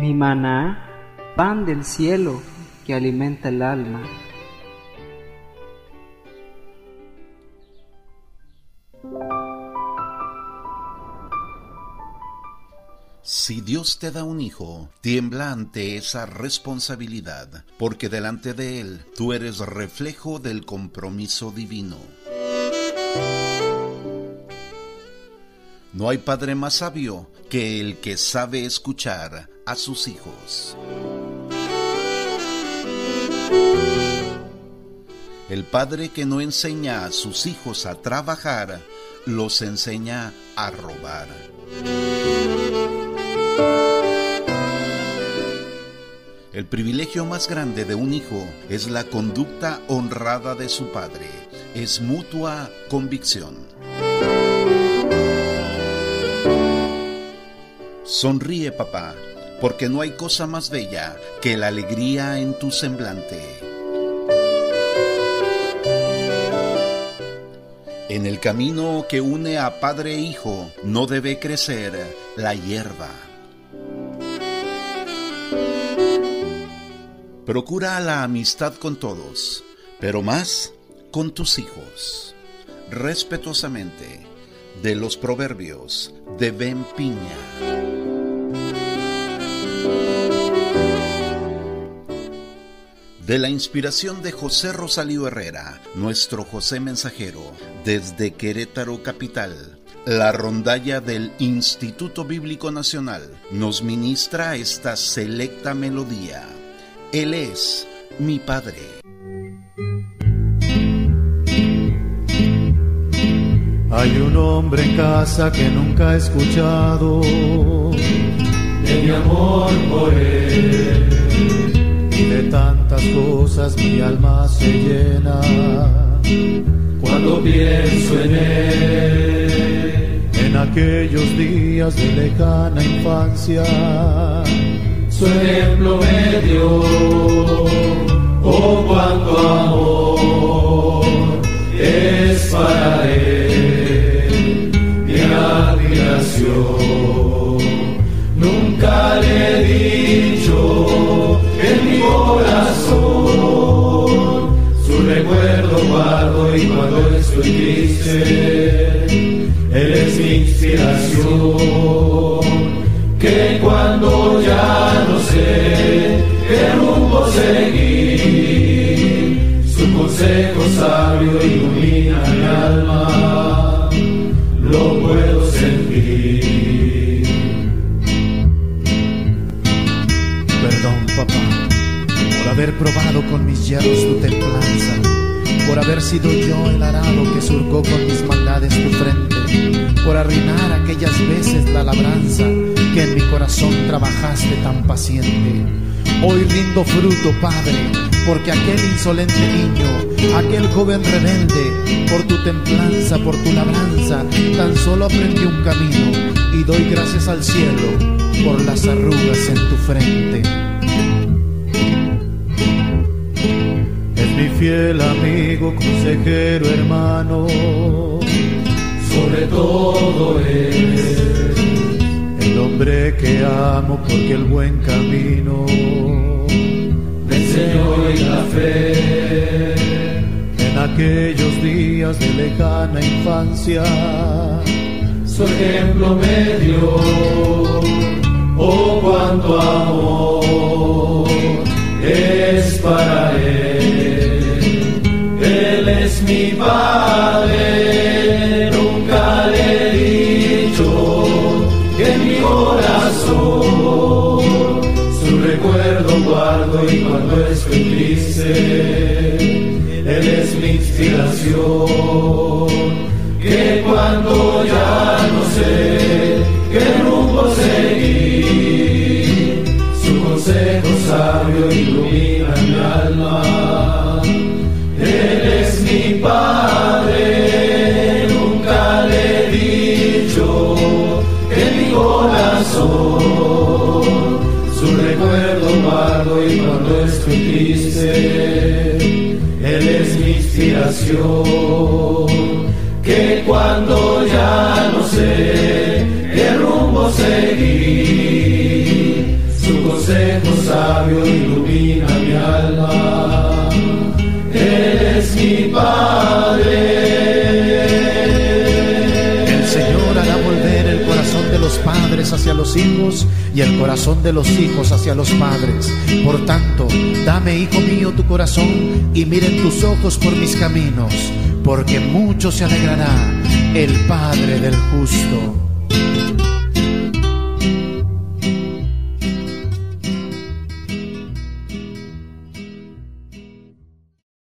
mi maná, pan del cielo que alimenta el alma. Si Dios te da un hijo, tiembla ante esa responsabilidad, porque delante de Él tú eres reflejo del compromiso divino. No hay padre más sabio que el que sabe escuchar a sus hijos. El padre que no enseña a sus hijos a trabajar, los enseña a robar. El privilegio más grande de un hijo es la conducta honrada de su padre, es mutua convicción. Sonríe papá, porque no hay cosa más bella que la alegría en tu semblante. En el camino que une a padre e hijo no debe crecer la hierba. Procura la amistad con todos, pero más con tus hijos. Respetuosamente, de los Proverbios de Ben Piña. De la inspiración de José Rosalío Herrera, nuestro José Mensajero, desde Querétaro Capital, la rondalla del Instituto Bíblico Nacional nos ministra esta selecta melodía. Él es mi Padre. Hay un hombre en casa que nunca he escuchado de mi amor por él. Y de tantas cosas mi alma se llena cuando pienso en él. En aquellos días de lejana infancia su ejemplo me dio. Oh, cuánto amor Nunca le he dicho en mi corazón, su recuerdo guardo y cuando estoy triste, él es mi inspiración. Que cuando ya no sé qué papá, por haber probado con mis hierros tu templanza, por haber sido yo el arado que surcó con mis maldades tu frente, por arruinar aquellas veces la labranza que en mi corazón trabajaste tan paciente. Hoy rindo fruto, Padre, porque aquel insolente niño, aquel joven rebelde, por tu templanza, por tu labranza, tan solo aprendió un camino y doy gracias al cielo por las arrugas en tu frente. Fiel amigo, consejero, hermano, sobre todo es el hombre que amo porque el buen camino me enseñó y la fe. En aquellos días de lejana infancia su ejemplo me dio. Oh cuánto amor y cuando estoy triste él es mi inspiración. Que cuando ya no sé qué rumbo seguir su consejo sabio ilumina mi alma. Él es mi padre nunca le he dicho que mi corazón y cuando estoy triste él es mi inspiración que cuando ya no sé qué rumbo seguir su consejo sabio ilumina mi alma. Hijos y el corazón de los hijos hacia los padres. Por tanto, dame, hijo mío, tu corazón y miren tus ojos por mis caminos, porque mucho se alegrará el Padre del justo.